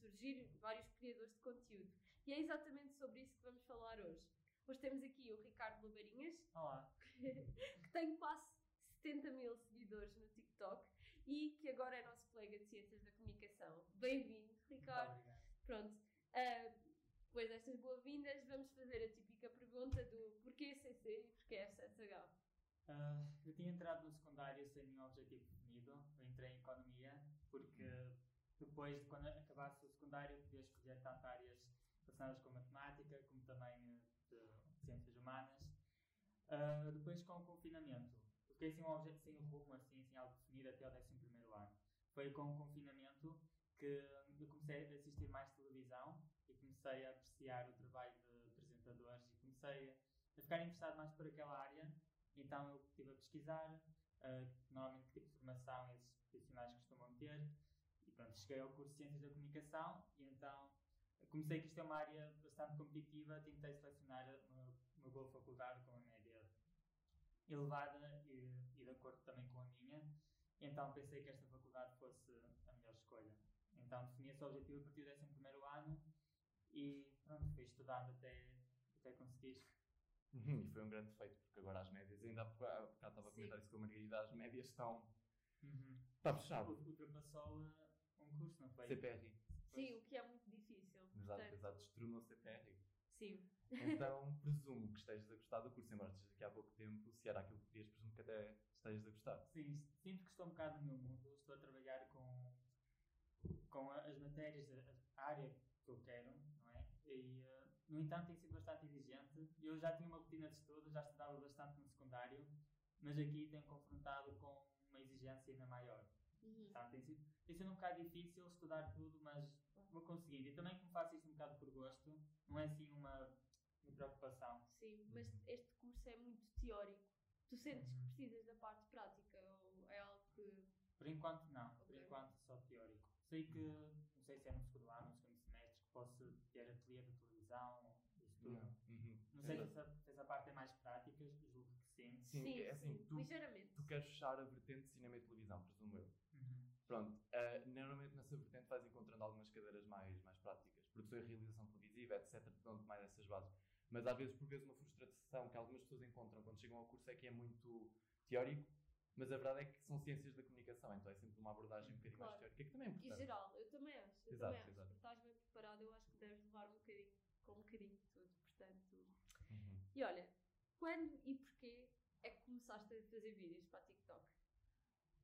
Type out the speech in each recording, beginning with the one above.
Surgir vários criadores de conteúdo. E é exatamente sobre isso que vamos falar hoje. Hoje temos aqui o Ricardo Labarinhas, Olá. que tem quase 70 mil seguidores no TikTok e que agora é nosso colega de Ciências da Comunicação. Bem-vindo, Ricardo. Pronto, ah, depois destas boas-vindas, vamos fazer a típica pergunta do porquê CC e porquê FSH. Ah, eu tinha entrado no secundário sem nenhum objetivo definido. Eu entrei em economia porque depois de quando acabasse o secundário podia escolher tanto áreas relacionadas com matemática como também eh, de ciências humanas. Ah, depois com o confinamento, fiquei sem um objeto, sem um rumo assim, sem algo definido até o 11 primeiro ano. Foi com o confinamento que eu comecei a assistir mais televisão e comecei a apreciar o trabalho de apresentadores e comecei a ficar interessado mais por aquela área. Então eu estive a pesquisar, uh, normalmente que tipo de formação esses profissionais costumam ter. Pronto, cheguei ao curso de Ciências da Comunicação e então comecei que isto é uma área bastante competitiva, tentei selecionar uma, uma boa faculdade com uma média elevada e, e de acordo também com a minha. Então pensei que esta faculdade fosse a melhor escolha. Então defini esse objetivo a partir do 11 ano e pronto, fui estudando até, até conseguir. E foi um grande feito, porque agora as médias, ainda há bocado há bocado estava a comentar isso com a Margarida, as médias estão. Uhum. Está fechado. Ultrapassou um curso, não foi? CPR. Sim, o que é muito difícil. Exato, portanto, exato. O CPR. Sim. Então presumo que estejas a gostar do curso, embora estejas aqui há pouco tempo, se era aquilo que querias, presumo que até estejas a gostar. Sim, sinto que estou um bocado no meu mundo. Estou a trabalhar com, com as matérias, a, a área que eu quero, não é? E, uh, no entanto, tem sido bastante exigente. Eu já tinha uma rotina de estudo, já estudava bastante no secundário, mas aqui tenho confrontado com uma exigência ainda maior. Uhum. Então, tem, sido, tem sido um bocado difícil estudar tudo, mas vou conseguindo. E também, como faço isto um bocado por gosto, não é assim uma, uma preocupação. Sim, mas este curso é muito teórico. Tu sentes que Uhum. precisas da parte prática ou é algo que. Por enquanto, não. Por Ok. enquanto, só teórico. Sei que, não sei se é no segundo ano, no segundo semestre, que posso ter ateliê de televisão, isso tudo. Não. Uhum. Não sei se Exato. essa, se essa parte é mais prática, julgo que sim. Sim, é assim, tu, ligeiramente. tu queres fechar a vertente de cinema e televisão, presumo eu. Pronto, eh, normalmente nessa vertente vais encontrando algumas cadeiras mais, mais práticas, produção e realização televisiva, etc. Dão-te mais essas bases. Mas às vezes, por vezes, uma frustração que algumas pessoas encontram quando chegam ao curso é que é muito teórico, mas a verdade é que são ciências da comunicação, então é sempre uma abordagem um bocadinho Claro. mais teórica, que também é E importante. geral, eu também acho. Eu Exato, também acho. exato. Se estás bem preparado, eu acho que deves levar um bocadinho, com um bocadinho de tudo. Portanto. Uhum. E olha, quando e porquê é que começaste a fazer vídeos para a TikTok?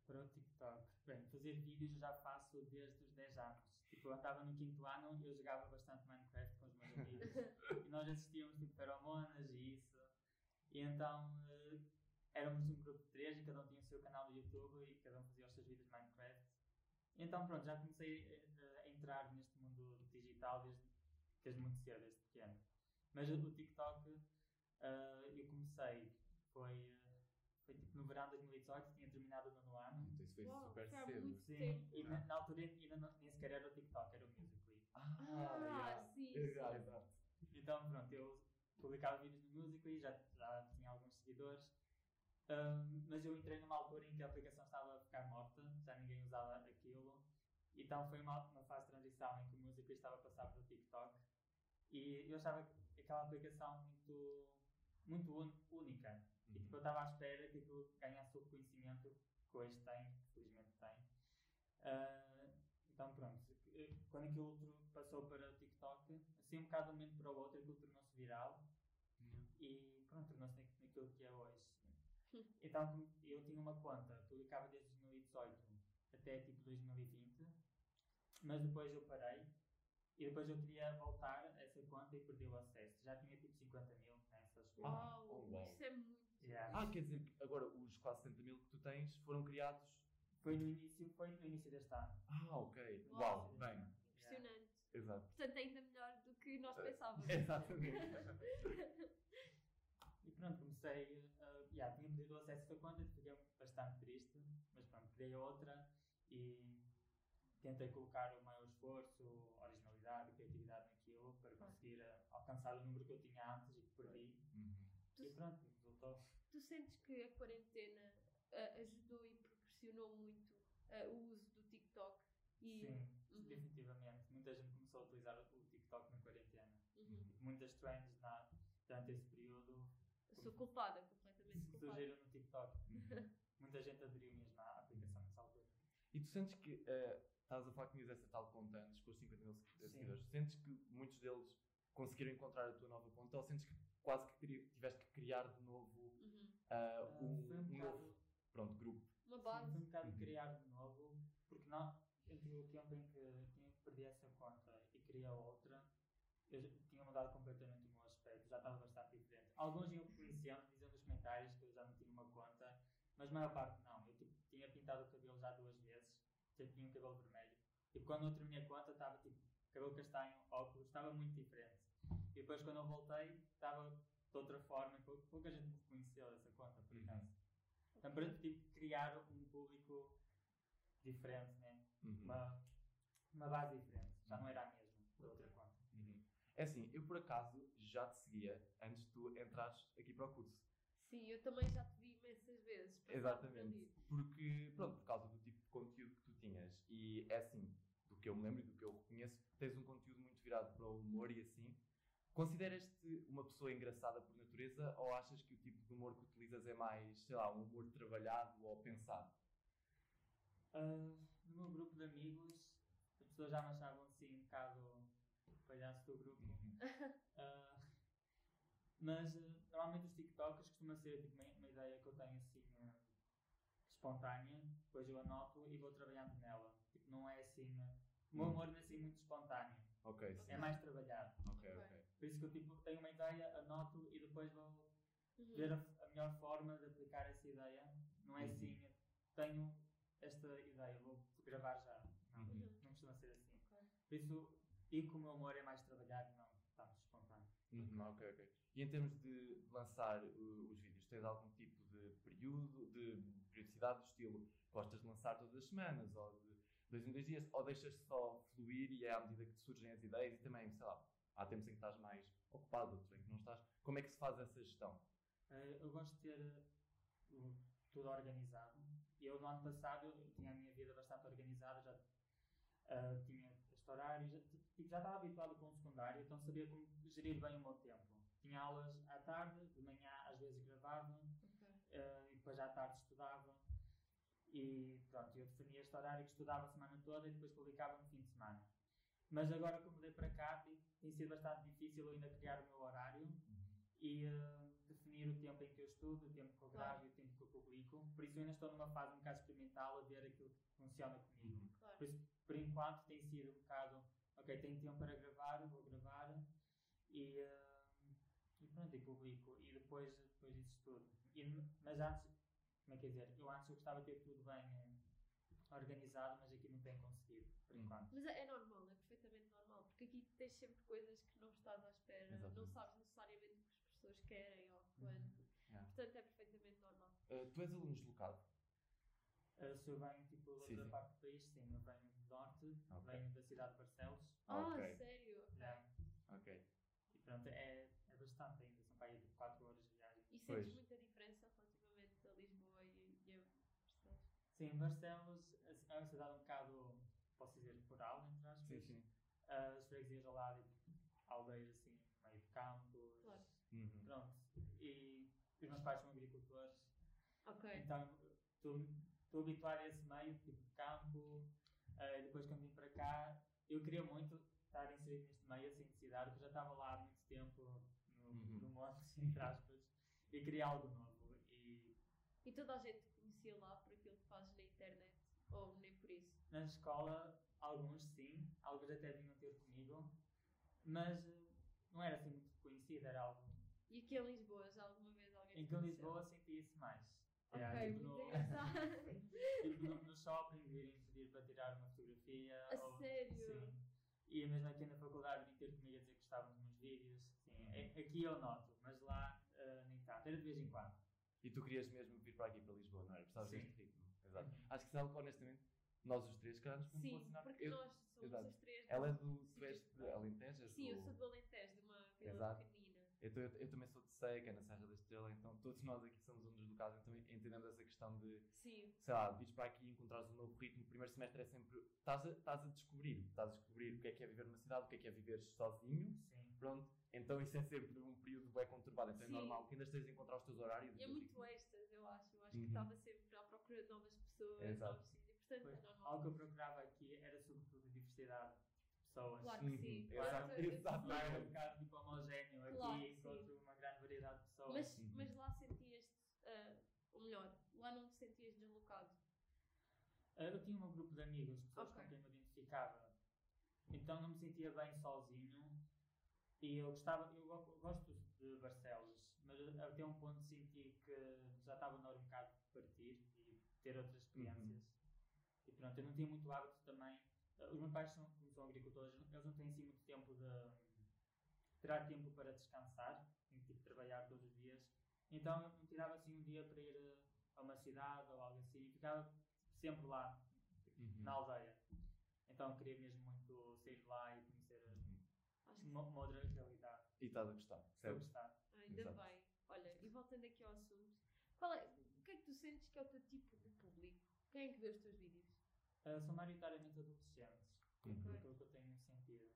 Para o TikTok. Bem, fazer vídeos eu já faço desde os 10 anos. Tipo, eu estava no quinto ano e eu jogava bastante Minecraft com os meus amigos. e nós assistíamos tipo feromonas e isso. E então eh, éramos um grupo de três e cada um tinha o seu canal do YouTube e cada um fazia os seus vídeos de Minecraft. E então pronto, já comecei eh, a entrar neste mundo digital desde, desde muito cedo, desde pequeno. Mas o TikTok eh, eu comecei, foi, eh, foi tipo no verão de 2018, tinha terminado o nono ano. Então isso foi Uau, super foi cedo. muito Sim, tempo. e na, na altura ainda não, nem sequer era o TikTok, era o Musical.ly. Ah, Ah, yeah. sim, Yeah, sim. exato. Então, pronto, eu publicava vídeos no Musical.ly, já, já tinha alguns seguidores, Ahm, mas eu entrei numa altura em que a aplicação estava a ficar morta, já ninguém usava aquilo, então foi uma, uma fase de transição em que o Musical.ly estava a passar para o TikTok e eu achava que aquela aplicação muito, muito un- única. E tipo, eu estava à espera que aquilo ganhasse o reconhecimento que hoje tem, tem. Ah, então pronto, quando aquilo outro passou para o TikTok, assim um bocado de um momento para o outro, aquilo tornou-se viral Uhum. e pronto, tornou-se na- naquilo que é hoje. Então como eu tinha uma conta, publicava desde 2018 até tipo 2020, mas depois eu parei e depois eu queria voltar a essa conta e perdi o acesso. Já tinha tipo 50 mil nessas. Ah, Uau, oh, isso é muito. Yeah. Ah, quer dizer que agora os quase 70 mil que tu tens foram criados. Foi no início, foi no início deste ano. Ah, ok. Uau. Bem. ano. Yeah. Impressionante. Exato. Portanto, ainda melhor do que nós Eh, pensávamos. Exatamente. E pronto, comecei. Uh, yeah, tinha perdido o acesso à conta, fiquei bastante triste, mas pronto, criei outra e tentei colocar o maior esforço, originalidade, criatividade naquilo para conseguir uh, alcançar o número que eu tinha antes e que perdi. Uhum. E pronto, resultou. Tu sentes que a quarentena ah, ajudou e proporcionou muito ah, o uso do TikTok? E, Sim, Uhum. definitivamente. Muita gente começou a utilizar o TikTok na quarentena. Uhum. Muitas trends na, durante esse período Eu Sou culpada, completamente culpada. surgiram no TikTok. Uhum. Muita gente aderiu mesmo à aplicação nessa altura. E tu sentes que eh, estás a falar que tinhas essa tal conta antes com os 50 mil seguidores, sentes que muitos deles conseguiram encontrar a tua nova conta ou sentes que quase que tiveste que criar de novo Uhum. Ah, um, um um novo pronto, grupo? Uma Sim, base. foi um bocado Uhum. criar de novo, porque não, entre o tempo em que tinha perdi essa conta e queria outra, eu já tinha mudado completamente o meu aspecto, já estava bastante diferente. Alguns iam conhecendo, diziam nos comentários que eu já não tinha uma conta, mas a maior parte não. Eu tipo, tinha pintado o cabelo já duas vezes, já tinha um cabelo vermelho. E quando eu terminei a conta estava tipo cabelo castanho, óculos, estava muito diferente. E depois quando eu voltei estava de outra forma, pou- pouca gente me reconheceu dessa conta, por Uhum. acaso. Então, para tipo, criar um público diferente, né? Uhum. uma, uma base diferente. Já não era a mesma da outra conta. Uhum. É assim, eu por acaso já te seguia antes de tu entrares aqui para o curso. Sim, eu também já te vi imensas vezes. Exatamente. Porque, pronto, por causa do tipo de conteúdo que tu tinhas. E é assim, do que eu me lembro e do que eu reconheço, tens um conteúdo muito virado para o humor e assim. Consideras-te uma pessoa engraçada por natureza ou achas que o tipo de humor que utilizas é mais, sei lá, um humor trabalhado ou pensado? Ah, no meu grupo de amigos, as pessoas já me achavam assim um bocado palhaço do grupo. Ah, mas ah, normalmente os TikToks costuma ser tipo, uma, uma ideia que eu tenho assim espontânea, depois eu anoto e vou trabalhando nela. Tipo, não é assim. o meu humor não é assim muito espontâneo, Ok, sim. é mais trabalhado. Ok, ok. Por isso que eu tipo, tenho uma ideia, anoto e depois vou Uhum. ver a, a melhor forma de aplicar essa ideia. Não é Uhum. assim, tenho esta ideia, vou gravar já. Não, Uhum. não costuma ser assim. Ok. Por isso, e como o meu humor é mais trabalhado, não tanto espontâneo. Uhum, ok, ok. E em termos de lançar uh, os vídeos, tens algum tipo de período, de periodicidade do estilo? Gostas de lançar todas as semanas ou de dois em dois dias? Ou deixas só fluir e é à medida que te surgem as ideias e também, sei lá, há tempos em que estás mais ocupado, outros em que não estás. Como é que se faz essa gestão? Eh, eu gosto de ter eh, tudo organizado. Eu, no ano passado, eu tinha a minha vida bastante organizada, já eh, tinha este horário, já, tipo, já estava habituado com o secundário, então sabia como gerir bem o meu tempo. Tinha aulas à tarde, de manhã às vezes gravava, Ok. eh, e depois à tarde estudava. E pronto, eu definia este horário que estudava a semana toda e depois publicava no fim de semana. Mas agora que eu mudei para cá, tem, sido bastante difícil ainda criar o meu horário e eh, definir o tempo em que eu estudo, o tempo que eu gravo e o tempo que eu publico. Por isso eu ainda estou numa fase um bocado experimental a ver aquilo que funciona comigo. Claro. Por isso, por enquanto, tem sido um bocado, ok, tenho tempo para gravar, vou gravar e, eh, e pronto, e publico. E depois, depois disso tudo. E, mas antes, como é que é dizer, eu antes eu gostava de ter tudo bem eh, organizado, mas aqui não tenho conseguido, por Hum. enquanto. Mas é é normal, é porque aqui tens sempre coisas que não estás à espera, não Exatamente. sabes necessariamente o que as pessoas querem ou quando. Yeah. Portanto, é perfeitamente normal. Uh, tu és aluno deslocado? Eh, se eu venho tipo, da Sim, outra sim. parte do país, sim, eu venho do norte, Ok. venho da cidade de Barcelos. Ah, Ok. sério? Ok. já, Ok. e pronto, é, é bastante ainda, são para aí tipo 4 horas de viagem. E sentes Pois. muita diferença relativamente a Lisboa e, e a Barcelos? Sim, Barcelos é uma cidade um bocado, posso dizer, rural, entre aspas. Sim, sim. As freguesias ao lado, tipo, aldeias assim, meio de campos. Claro. Uhum. Pronto. E os meus pais são agricultores, Ok. então estou habituado a esse meio, tipo de campo. Eh, depois, quando vim para cá, eu queria muito estar inserido neste meio, assim, de cidade, porque eu já estava lá há muito tempo no, Uhum. no monte, entre aspas, e queria algo novo. E E toda a gente te conhecia lá por aquilo que fazes na internet? Ou nem por isso? na escola, alguns sim, alguns até vinham mas eh, não era assim muito reconhecido, era algo. E aqui em Lisboa, já alguma vez alguém Em que? Lisboa senti isso mais. Ok, É, tipo, no, tipo, no, no shopping, virem pedir para tirar uma fotografia. A ou- sério? Sim. E mesmo aqui na faculdade virem ter comigo a dizer que gostavam dos meus vídeos. Sim, é- aqui eu noto, mas lá ah, nem tanto. Era de vez em quando. E tu querias mesmo vir para aqui, para Lisboa, não era? Precisavas Sim. deste ritmo. Exato. Acho que é que, honestamente, nós os três, calhar, nos podemos Sim, porque Eu- nós somos exato. as três. Ela é do-. Tu és de Alentejo? Sim, eu sou do Alentejo, de uma vila pequenina. Então, eu, eu também sou de Ceia, que é na Serra da Estrela, então todos nós aqui somos um dos locais, então entendemos essa questão de, Sim, sei lá, vires para aqui e encontrares um novo ritmo. O primeiro semestre é sempre. Estás a, estás a descobrir, estás a descobrir o que é que é viver numa cidade, o que é que é viver sozinho. Sim. Pronto, então isso é sempre um período bem conturbado, então Sim. é normal que ainda estejas a encontrar os teus horários. e é muito extras, eu acho. Eu acho Uhum. que estava sempre à procura de novas pessoas, Exato. novos sítios. Portanto, Pois, é normal. algo que eu procurava aqui era sobretudo diversidade de pessoas. Claro que Uhum, sim. Claro. Lá era um bocado tipo homogéneo, aqui Claro, sim. encontro uma grande variedade de pessoas. Mas, Uhum. mas lá sentias-te, ah, ou melhor, lá não te sentias deslocado. Ah, Eu tinha um grupo de amigos, pessoas Ok. com quem me identificava, então não me sentia bem sozinho e eu gostava, eu go- gosto de Barcelos, mas até um ponto senti que já estava na hora um bocado de partir e ter outras experiências. E pronto, eu não tinha muito hábito também. Ah, Os meus pais são, como são agricultores, eles não têm assim muito tempo de tirar tempo para descansar, têm que tipo, trabalhar todos os dias. Então eu não tirava assim um dia para ir eh, a uma cidade ou algo assim, e ficava sempre lá, Uhum. na aldeia. Então eu queria mesmo muito sair lá e conhecer eh, Uhum. Uma, uma outra realidade. E estás a gostar, Se eu certo? gostar. ainda Exato. bem. Olha, e voltando aqui ao assunto, qual é, o que é que tu sentes que é o teu tipo de público? Quem é que vê os teus vídeos? Eh, são maioritariamente adolescentes, Uhum. aquilo que eu tenho sentido.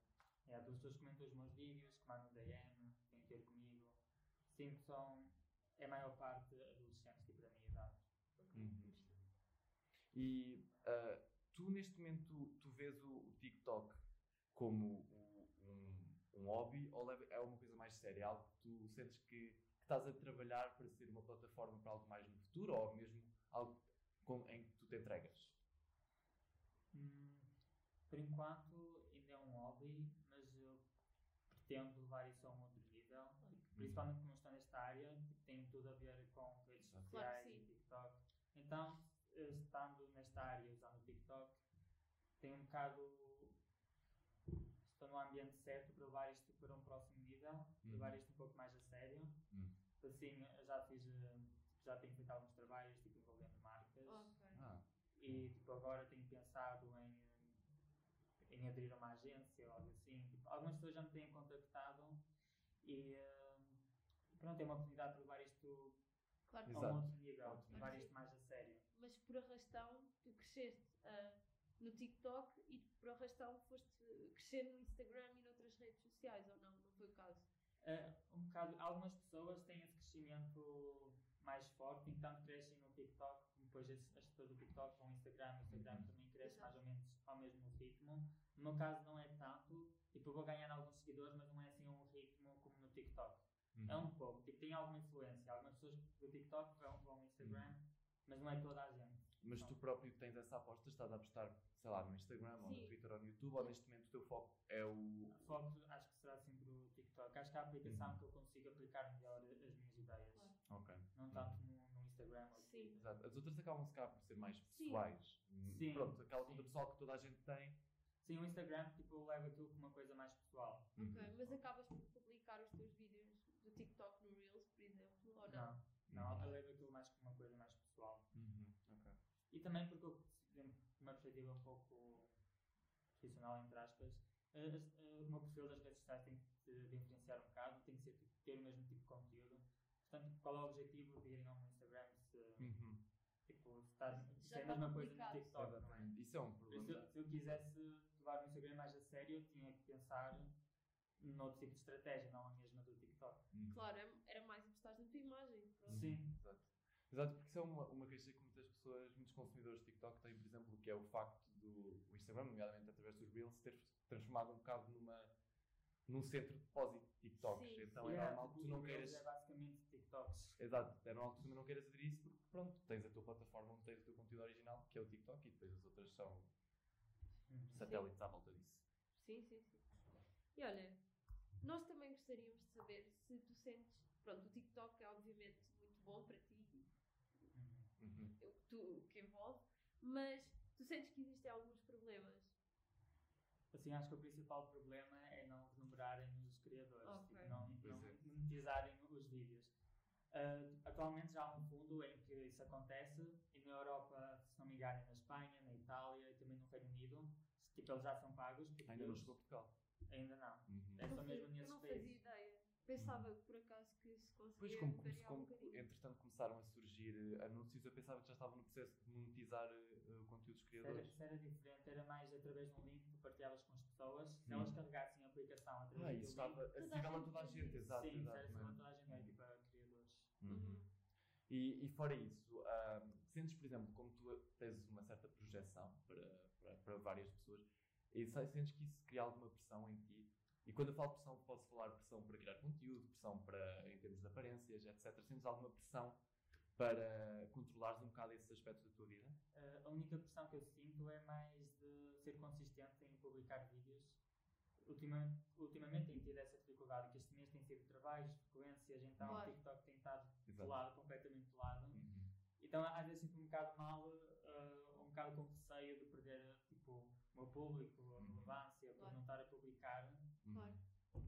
É, as pessoas comentam os meus vídeos, que mandam DM, têm que ter comigo. Sim, que são, é a maior parte adolescentes, tipo da minha idade. Uhum. E ah, tu neste momento tu vês o, o TikTok como um, um hobby ou leva- é uma coisa mais séria? É algo que tu sentes que, que estás a trabalhar para ser uma plataforma para algo mais no futuro ou mesmo algo com- em que tu te entregas? Hum, por enquanto ainda é um hobby, mas eu pretendo levar isso a um outro nível. Principalmente como estou nesta área, que tem tudo a ver com redes. Claro sociais sim. e TikTok. Então, eh, estando nesta área usando o TikTok, tenho um bocado. Estou no ambiente certo para levar isto para um próximo nível, levar isto um pouco mais a sério. Hum. Assim, eu já fiz, eh, já tenho feito alguns trabalhos tipo, envolvendo marcas. Ok. Ah, E tipo, agora tenho pensado em, em aderir a uma agência ou algo assim. Tipo, algumas pessoas já me têm contactado e eh, pronto, é uma oportunidade para levar isto Claro a um outro nível, levar isto mais a sério. mas por arrastão tu cresceste ah, no TikTok e por arrastão foste crescer no Instagram e noutras redes sociais, ou não? Não foi o caso? Eh, um bocado, algumas pessoas têm esse crescimento mais forte, então crescem no TikTok, depois as, as pessoas do TikTok vão ao Instagram, o Instagram Uhum. também cresce Exato. mais ou menos ao mesmo ritmo. No meu caso não é tanto, tipo, eu vou ganhar alguns seguidores, mas não é assim um ritmo como no TikTok. uhum. É um pouco, tipo, tem alguma influência. Algumas pessoas do TikTok vão, vão ao Instagram, mas não é toda a gente. Mas tu próprio tens essa aposta, estás a apostar, sei lá, no Instagram ou no Sim. Twitter ou no YouTube, ou neste momento o teu foco é o. O foco acho que será sempre o TikTok. Acho que é a aplicação Uhum. que eu consigo aplicar melhor as minhas ideias. Ok. Não tanto no, no Instagram Sim. Exato. As outras acabam se cá por ser mais Sim. pessoais. Sim, Pronto, aquela conta pessoal que toda a gente tem. Sim, o Instagram tipo, eu levo aquilo como uma coisa mais pessoal. Ok, Uhum. mas acabas por publicar os teus vídeos do TikTok no Reels, por exemplo, ou não? Não, não, Uhum. eu levo aquilo mais como uma coisa mais pessoal. Uhum. Ok. E também porque eu, de uma perspectiva um pouco profissional, entre aspas, eh, eh, o meu perfil das redes sociais tem que se diferenciar um bocado, tem que ser, tipo, ter o mesmo tipo de conteúdo. Portanto, qual é o objetivo de irem ao meu Instagram se, Uhum. Se, está, se Já é a mesma coisa no. TikTok, não é? Isso é um problema. isso, se eu quisesse levar o Instagram mais a sério, eu tinha que pensar noutro tipo de estratégia, não a mesma do TikTok. Uhum. Claro, é- era mais apostar na tua imagem. Pronto. Sim. Exato. Exato, porque isso é uma, uma queixa que muitas pessoas, muitos consumidores de TikTok têm, por exemplo, que é o facto do o Instagram, nomeadamente através dos Reels, ter transformado um bocado numa, num centro de depósito de TikToks. Sim, então E é é, normal que tu não queiras. É basicamente TikToks. Exato, é normal que tu não queiras aderir isso porque, pronto, tens a tua plataforma onde tens o teu conteúdo original, que é o TikTok, e depois as outras são Uhum. satélites à volta disso. Sim, sim, sim. E olha, nós também gostaríamos de saber se tu sentes. Pronto, o TikTok é obviamente muito bom para ti, Uhum. Uhum. o que, tu, o que envolve, mas tu sentes que existem alguns problemas. Assim, acho que o principal problema é não remunerarem os criadores, Ok. tipo, não, não é. monetizarem os vídeos. Ah, atualmente já há um fundo em que isso acontece e na Europa, se não me engano, é na Espanha, na Itália e também no Reino Unido, tipo, eles já são pagos. por Ainda não chegou a Portugal. Ainda não. Uhum. É só não mesmo nesses eu não fazia ideia. Pensava por acaso que se conseguia Pois, como, como, um como bocadinho. entretanto começaram a surgir eh, anúncios, eu pensava que já estavam no processo de monetizar eh, o conteúdo dos Isso era, criadores. isso era diferente, era mais através de um link que partilhavas com as pessoas. Se Hum. elas carregassem a aplicação através Ah, do isso link, estava acessível a toda a gente, exato. sim, isso era exato, acessível a toda a gente, não é tipo a criadores. Uhum. E, e fora isso, ahm, sentes, por exemplo, como tu tens uma certa projeção para, para, para várias pessoas, e se- sentes que isso cria alguma pressão em ti? E quando eu falo pressão, posso falar pressão para criar conteúdo, pressão para, em termos de aparências, etc. Sentes alguma pressão para controlares um bocado esses aspectos da tua vida? Uh, a única pressão que eu sinto é mais de ser consistente em publicar vídeos. Ultimamente, ultimamente tenho tido essa dificuldade, que este mês tem sido trabalhos, frequências, então Claro. o TikTok tem estado de Exato. lado, completamente de lado. Uhum. Então às vezes sinto um bocado mal, uh, um bocado com receio de perder tipo, o meu público, a Uhum. relevância, por Claro. não estar a publicar. Uhum. Claro.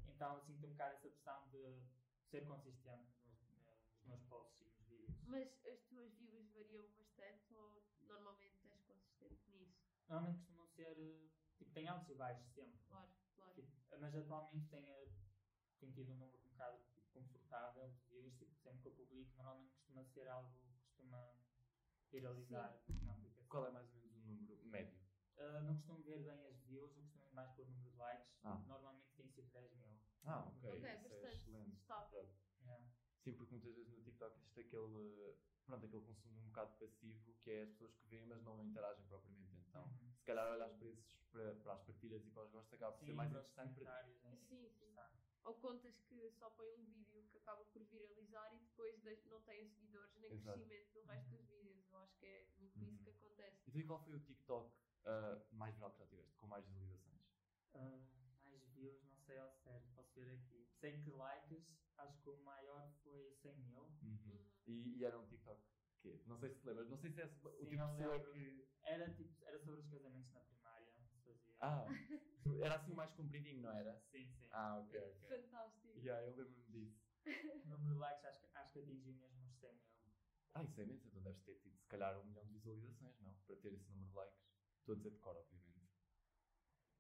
Então sinto um bocado essa pressão de ser consistente nos, nos meus posts e nos vídeos. Mas as tuas views variam bastante ou normalmente és consistente nisso? Normalmente costumam ser, tipo, tem altos e baixos sempre. Claro, Tipo, mas atualmente tenho, tenho tido um número um bocado tipo, confortável de views, tipo, sempre que eu publico, normalmente costuma ser algo que costuma viralizar na aplicação. Qual é mais ou menos o número médio? Ah, não costumo ver bem as views, eu costumo ir mais pelo número de likes. Ah. Normalmente tem sido 10 mil. Ah, ok. Ok, isso é bastante excelente. estável. Yeah. Sim, porque muitas vezes no TikTok existe aquele, pronto, aquele consumo um bocado passivo, que é as pessoas que veem, mas não interagem propriamente. Então, Uhum. se calhar olhar para, esses, para, para as partilhas e para os gostos acaba por ser Sim, mais para os interessante para ti. comentários, é Sim, sim. Ou contas que só põem um vídeo que acaba por viralizar e depois de- não têm seguidores nem Exato. crescimento do resto dos vídeos. Eu acho que é muito isso Uhum. que acontece. Então, e qual foi o TikTok ah, mais viral que já tiveste, com mais visualizações? Ah, mais views, não sei ao certo, posso ver aqui. Sei que likes, acho que o maior foi 100 mil. E, e era um TikTok quê? Não sei se te lembras, não sei se é o Sim, tipo de pessoa que. Era, tipo, era sobre os casamentos na primária. se Fazia. Ah, era assim o mais compridinho, não era? Sim, sim. Ah, ok, ok. Fantástico. Yeah, eu lembro-me disso. O número de likes acho que, acho que atingiu mesmo os 100 mil. Ah, isso é imenso, então deves ter tido se calhar um milhão de visualizações, não? Para ter esse número de likes. Estou a dizer de cor, obviamente.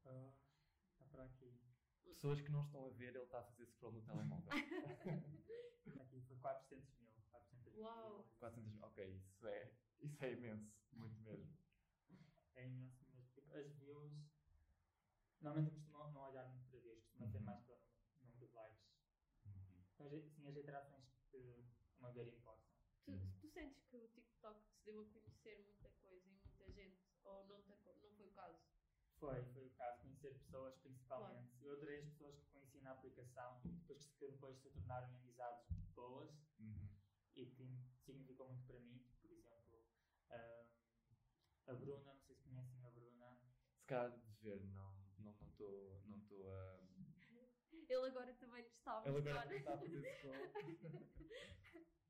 Ah, Está para aqui. Pessoas que não estão a ver, ele está a fazer scroll no telemóvel. Aqui foi 400 mil. 400 mil Uau. visualizações. 400 mil. Ok, isso é, isso é imenso. Muito mesmo. É imenso mesmo. Tipo, as views. Normalmente eu costumo não olhar muito para views, costumo ser Uhum. mais para o número de likes. Uhum. Então, sim, as interações que, a meu ver, importam. Tu, Uhum. tu sentes que o TikTok te deu a conhecer muita coisa e muita gente ou não, te não foi o caso? Foi, foi o caso, conhecer pessoas principalmente. Eu adorei as pessoas que conheci na aplicação depois que depois se tornaram amizades boas. E que significou muito para mim. Por exemplo, ah, a Bruna, não sei se conhecem a Bruna. Se calhar de ver, não estou não estou não estou a. Ele agora também nos está a Ele agora está a fazer scroll.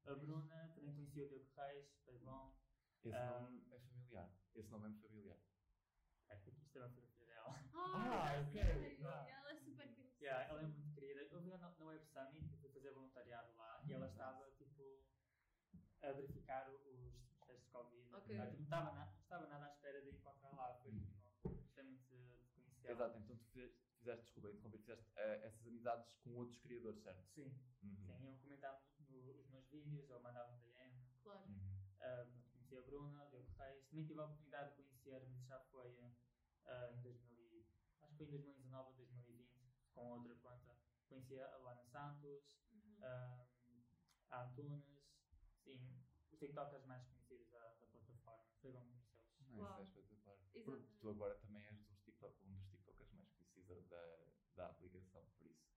A Bruna, também conheci o Diogo Reis, foi bom. Esse Ah. nome é familiar. Esse nome é familiar. É, que isto é uma fotografia dela. Ah, ok. sério? Ah. Ela é super conhecida. Yeah, ela é muito querida. Eu vi-a na, na Web Summit, que fui fazer voluntariado lá, e ela estava, tipo, a verificar os, os testes de Covid. Ok. Tipo, não, estava na- não estava nada à espera de encontrar lá. Foi, tipo, gostei muito de, de conhecer. Exato, então tu fizeste, fizeste desculpa, interromper, fizeste eh, essas amizades com outros criadores, certo? Sim, Uhum. sim, iam comentar no, os meus vídeos, ou mandavam DM. Claro. Uhum. Pronto, conheci a Bruna, o Diogo Reis. Também tive a oportunidade de conhecer, mas já foi ah, em 2000 e- acho que foi em 2019 ou 2020, com outra conta. Conheci a Luana Santos, Uhum. ah, a Antunes, sim, os TikTokers mais conhecidos da, da plataforma. Foi bom conhecê-los. Ah, isso é espetacular. Porque tu agora também és um, TikTok, um dos TikTokers mais conhecidos da, da aplicação, por isso.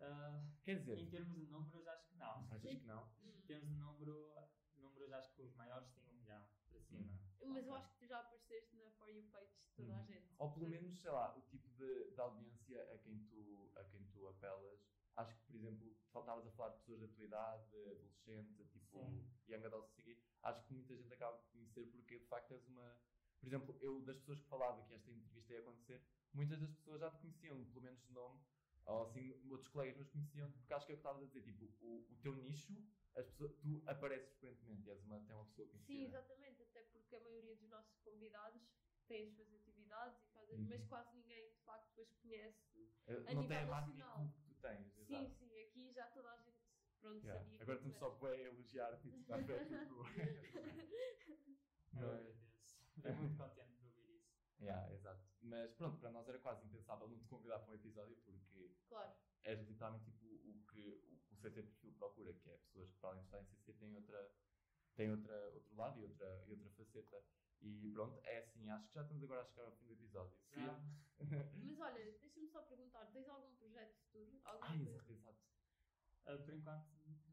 Ah, Quer dizer, em termos de números, acho que não. achas que não? Em Hum. termos de número, números, acho que os maiores têm um milhão para cima. Mas eu Ok. acho que tu já apareceste na For You page de toda a Uhum. gente. Ou pelo menos, sei lá, o tipo de, de audiência a quem, tu, a quem tu apelas. Acho que, por exemplo, faltavas a falar de pessoas da tua idade, adolescente, tipo, Sim. young adults, a seguir. Acho que muita gente acaba por conhecer porque de facto és uma. Por exemplo, eu, das pessoas que falava que esta entrevista ia acontecer, muitas das pessoas já te conheciam, pelo menos de nome, ou assim, outros colegas meus conheciam, porque acho que é o que estavas a dizer, tipo, o, o teu nicho, as pessoas, tu apareces frequentemente és uma, tem uma pessoa conhecida. Sim, exatamente, até porque a maioria dos nossos convidados têm as suas atividades, e fazem, Uhum. mas quase ninguém de facto depois conhece. A não tem nível a máquina nacional. que tu tens, Sim, exato. sim, aqui já toda a pronto, Yeah. sabia. Agora estamos só bem a elogiar-te e tu estás bem tipo. Eu é? agradeço. Fiquei muito contente por ouvir isso. Yeah, exato. Mas pronto, para nós era quase impensável não te convidar para um episódio porque Claro, és literalmente tipo o que o, CC Perfil procura, que é pessoas que para além de estar em CC têm outra, têm outra, outro lado e outra, e outra faceta. E pronto, é assim, acho que já estamos agora a chegar ao fim do episódio. Já. mas olha, deixa-me só perguntar: tens algum projeto futuro? Alguma Ah, coisa? exato, exato. Ah, por enquanto,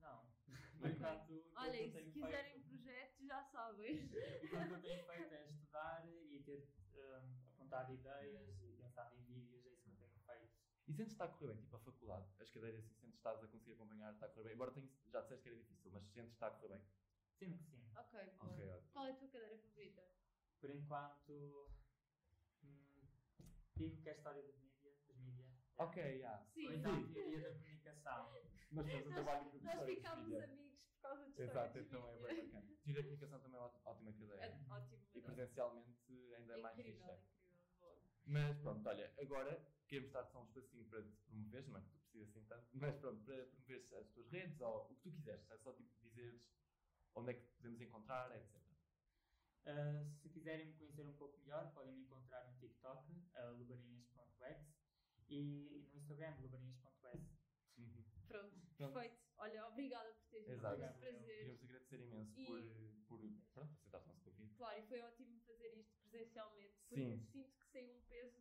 não. Por enquanto, o que Olha, eu e se quiserem feito- projetos, já sabem. O que eu tenho feito é estudar e ter um, apontado ideias e pensado em vídeos, é isso que eu tenho feito. E sentes que está a correr bem, tipo a faculdade, as cadeiras assim, sentes que estás a conseguir acompanhar, está a correr bem. Embora tenhas, já disseste que era difícil, mas sentes que está a correr bem. Sinto que sim. ok, boa. Ok, ótimo. Qual é a tua cadeira favorita? Por enquanto, hum, digo que é a história dos mídia. Dos mídia. Ok, yeah. Sim, Ou então a teoria da comunicação. Nós temos um trabalho de Nós ficámos amigos por causa de Exato, então é bem bacana. Teoria da comunicação também é uma ótima cadeira. É ótimo. E presencialmente ainda mais incrível, fixe. incrível. Boa. Mas pronto, olha, agora queremos dar-te só um espacinho para te promoveres, não é que tu precisas assim tanto, mas pronto, para promoveres as tuas redes ou o que tu quiseres, é só tipo dizeres onde é que te podemos encontrar, etc. Uh, se quiserem me conhecer um pouco melhor, podem me encontrar no TikTok, uh, lubarinhas.ex e, e no Instagram, lubarinhas.s. Uhum. Pronto. Perfeito. Olha, obrigada por teres vindo. Exato. Foi um prazer. Queremos agradecer imenso E- por, por pronto, aceitar o nosso convite. Claro, e foi ótimo fazer isto presencialmente, porque Sim. sinto que saiu um peso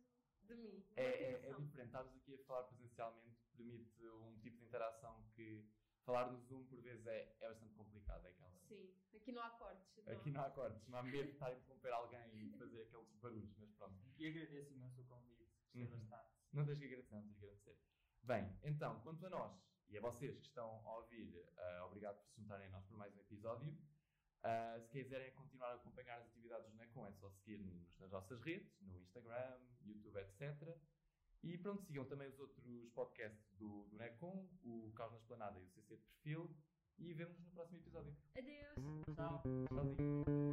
de mim. É, é, é diferente, estarmos aqui a falar presencialmente permite um tipo de interação que falar no Zoom por vezes é, é bastante complicado. É aquela, Sim, aqui não há cortes. então. Aqui não há cortes, não há medo de estar a interromper alguém e fazer aqueles barulhos, mas pronto. E agradeço imenso o convite, gostei Uhum. bastante. Não tens que agradecer, não tens que agradecer. Bem, então, quanto a nós e a vocês que estão a ouvir, ah, obrigado por se juntarem a nós por mais um episódio. Ah, se quiserem continuar a acompanhar as atividades do NECOM, é só seguir-nos nas nossas redes, no Instagram, YouTube, etc. E pronto, sigam também os outros podcasts do, do NECOM, o Caos na Esplanada e o CC de Perfil. E vemos no próximo episódio. Adeus. Tchau. Tchauzinho.